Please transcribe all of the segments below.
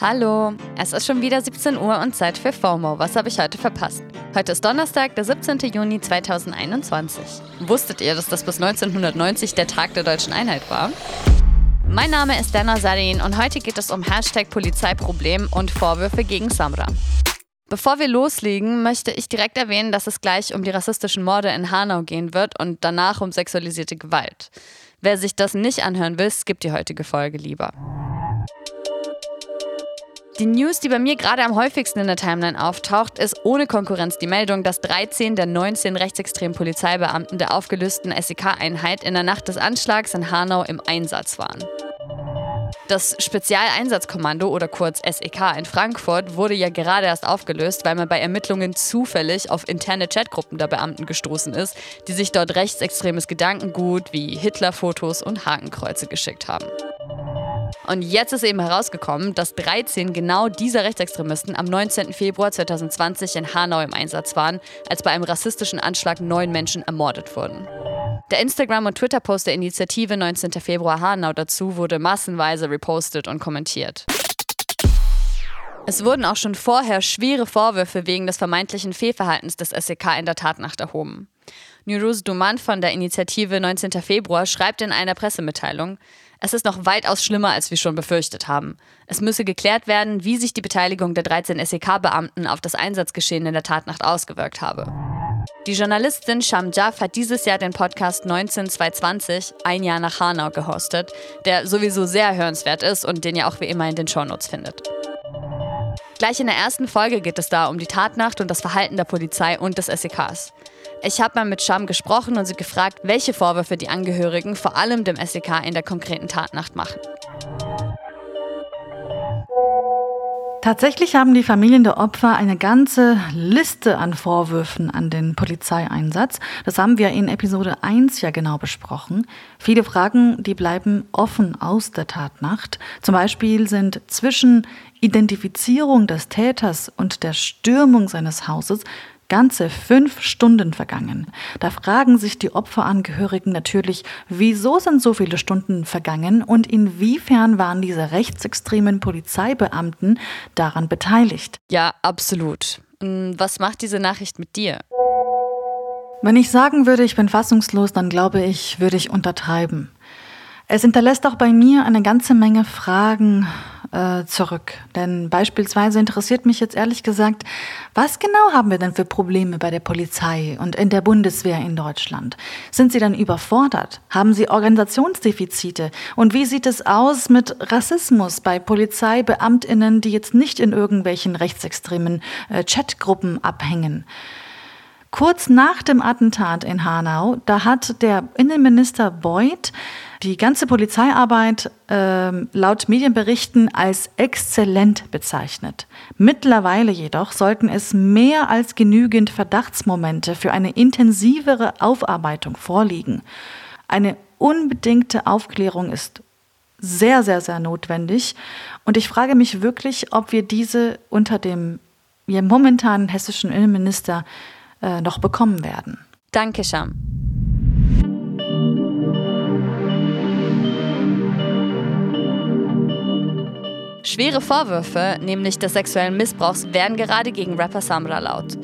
Hallo, es ist schon wieder 17 Uhr und Zeit für FOMO. Was habe ich heute verpasst? Heute ist Donnerstag, der 17. Juni 2021. Wusstet ihr, dass das bis 1990 der Tag der deutschen Einheit war? Mein Name ist Dana Sarin und heute geht es um Hashtag Polizeiproblem und Vorwürfe gegen Samra. Bevor wir loslegen, möchte ich direkt erwähnen, dass es gleich um die rassistischen Morde in Hanau gehen wird und danach um sexualisierte Gewalt. Wer sich das nicht anhören will, skippt die heutige Folge lieber. Die News, die bei mir gerade am häufigsten in der Timeline auftaucht, ist ohne Konkurrenz die Meldung, dass 13 der 19 rechtsextremen Polizeibeamten der aufgelösten SEK-Einheit in der Nacht des Anschlags in Hanau im Einsatz waren. Das Spezialeinsatzkommando oder kurz SEK in Frankfurt wurde ja gerade erst aufgelöst, weil man bei Ermittlungen zufällig auf interne Chatgruppen der Beamten gestoßen ist, die sich dort rechtsextremes Gedankengut wie Hitler-Fotos und Hakenkreuze geschickt haben. Und jetzt ist eben herausgekommen, dass 13 genau dieser Rechtsextremisten am 19. Februar 2020 in Hanau im Einsatz waren, als bei einem rassistischen Anschlag neun Menschen ermordet wurden. Der Instagram- und Twitter-Post der Initiative 19. Februar Hanau dazu wurde massenweise repostet und kommentiert. Es wurden auch schon vorher schwere Vorwürfe wegen des vermeintlichen Fehlverhaltens des SEK in der Tatnacht erhoben. Nuruz Duman von der Initiative 19. Februar schreibt in einer Pressemitteilung, es ist noch weitaus schlimmer, als wir schon befürchtet haben. Es müsse geklärt werden, wie sich die Beteiligung der 13 SEK-Beamten auf das Einsatzgeschehen in der Tatnacht ausgewirkt habe. Die Journalistin Sham Jaff hat dieses Jahr den Podcast 19220, ein Jahr nach Hanau, gehostet, der sowieso sehr hörenswert ist und den ihr auch wie immer in den Shownotes findet. Gleich in der ersten Folge geht es da um die Tatnacht und das Verhalten der Polizei und des SEKs. Ich habe mal mit Scham gesprochen und sie gefragt, welche Vorwürfe die Angehörigen vor allem dem SEK in der konkreten Tatnacht machen. Tatsächlich haben die Familien der Opfer eine ganze Liste an Vorwürfen an den Polizeieinsatz. Das haben wir in Episode 1 ja genau besprochen. Viele Fragen, die bleiben offen aus der Tatnacht. Zum Beispiel sind zwischen Identifizierung des Täters und der Stürmung seines Hauses ganze fünf Stunden vergangen. Da fragen sich die Opferangehörigen natürlich, wieso sind so viele Stunden vergangen und inwiefern waren diese rechtsextremen Polizeibeamten daran beteiligt? Ja, absolut. Hm, was macht diese Nachricht mit dir? Wenn ich sagen würde, ich bin fassungslos, dann glaube ich, würde ich untertreiben. Es hinterlässt auch bei mir eine ganze Menge Fragen äh, zurück. Denn beispielsweise interessiert mich jetzt ehrlich gesagt, was genau haben wir denn für Probleme bei der Polizei und in der Bundeswehr in Deutschland? Sind sie dann überfordert? Haben sie Organisationsdefizite? Und wie sieht es aus mit Rassismus bei Polizeibeamtinnen, die jetzt nicht in irgendwelchen rechtsextremen äh, Chatgruppen abhängen? Kurz nach dem Attentat in Hanau, da hat der Innenminister Beuth die ganze Polizeiarbeit äh, laut Medienberichten als exzellent bezeichnet. Mittlerweile jedoch sollten es mehr als genügend Verdachtsmomente für eine intensivere Aufarbeitung vorliegen. Eine unbedingte Aufklärung ist sehr, sehr, sehr notwendig. Und ich frage mich wirklich, ob wir diese unter dem momentanen hessischen Innenminister äh, noch bekommen werden. Danke, Sham. Schwere Vorwürfe, nämlich des sexuellen Missbrauchs, werden gerade gegen Rapper Samra laut.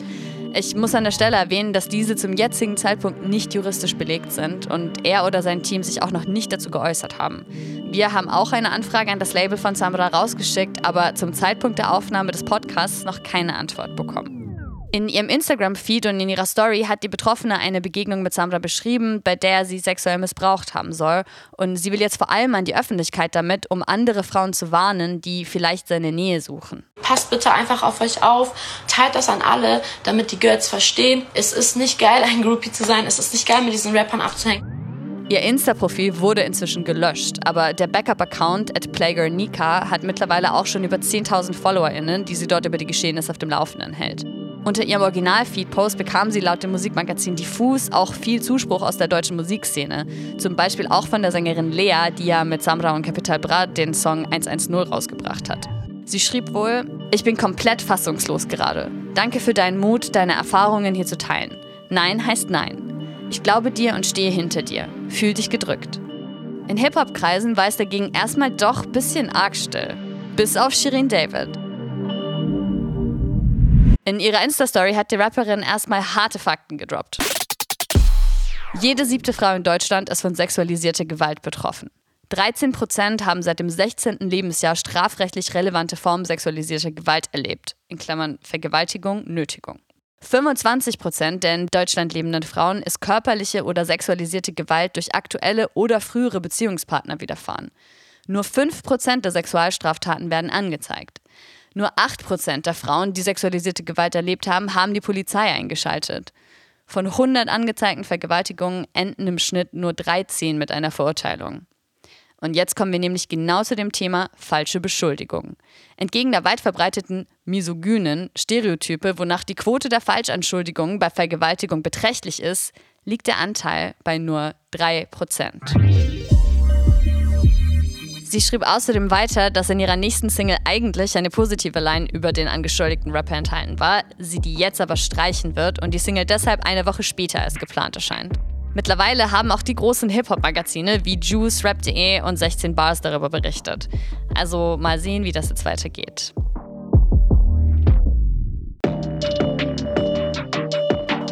Ich muss an der Stelle erwähnen, dass diese zum jetzigen Zeitpunkt nicht juristisch belegt sind und er oder sein Team sich auch noch nicht dazu geäußert haben. Wir haben auch eine Anfrage an das Label von Samra rausgeschickt, aber zum Zeitpunkt der Aufnahme des Podcasts noch keine Antwort bekommen. In ihrem Instagram-Feed und in ihrer Story hat die Betroffene eine Begegnung mit Samra beschrieben, bei der sie sexuell missbraucht haben soll. Und sie will jetzt vor allem an die Öffentlichkeit damit, um andere Frauen zu warnen, die vielleicht seine Nähe suchen. Passt bitte einfach auf euch auf, teilt das an alle, damit die Girls verstehen, es ist nicht geil, ein Groupie zu sein, es ist nicht geil, mit diesen Rappern abzuhängen. Ihr Insta-Profil wurde inzwischen gelöscht, aber der Backup-Account at PlaygirlNika hat mittlerweile auch schon über 10.000 FollowerInnen, die sie dort über die Geschehnisse auf dem Laufenden hält. Unter ihrem Original-Feed-Post bekam sie laut dem Musikmagazin Diffus auch viel Zuspruch aus der deutschen Musikszene. Zum Beispiel auch von der Sängerin Lea, die ja mit Samra und Capital Bra den Song 110 rausgebracht hat. Sie schrieb wohl, ich bin komplett fassungslos gerade. Danke für deinen Mut, deine Erfahrungen hier zu teilen. Nein heißt Nein. Ich glaube dir und stehe hinter dir. Fühl dich gedrückt. In Hip-Hop-Kreisen war es dagegen erstmal doch ein bisschen arg still. Bis auf Shirin David. In ihrer Insta-Story hat die Rapperin erstmal harte Fakten gedroppt. Jede siebte Frau in Deutschland ist von sexualisierter Gewalt betroffen. 13 Prozent haben seit dem 16. Lebensjahr strafrechtlich relevante Formen sexualisierter Gewalt erlebt, in Klammern Vergewaltigung, Nötigung. 25 Prozent der in Deutschland lebenden Frauen ist körperliche oder sexualisierte Gewalt durch aktuelle oder frühere Beziehungspartner widerfahren. Nur 5 Prozent der Sexualstraftaten werden angezeigt. Nur 8 Prozent der Frauen, die sexualisierte Gewalt erlebt haben, haben die Polizei eingeschaltet. Von 100 angezeigten Vergewaltigungen enden im Schnitt nur 13 mit einer Verurteilung. Und jetzt kommen wir nämlich genau zu dem Thema falsche Beschuldigungen. Entgegen der weit verbreiteten misogynen Stereotype, wonach die Quote der Falschanschuldigungen bei Vergewaltigung beträchtlich ist, liegt der Anteil bei nur 3%. Sie schrieb außerdem weiter, dass in ihrer nächsten Single eigentlich eine positive Line über den angeschuldigten Rapper enthalten war, sie die jetzt aber streichen wird und die Single deshalb eine Woche später als geplant erscheint. Mittlerweile haben auch die großen Hip-Hop-Magazine wie Juice, Rap.de und 16 Bars darüber berichtet. Also mal sehen, wie das jetzt weitergeht.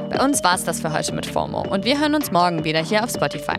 Bei uns war es das für heute mit FOMO und wir hören uns morgen wieder hier auf Spotify.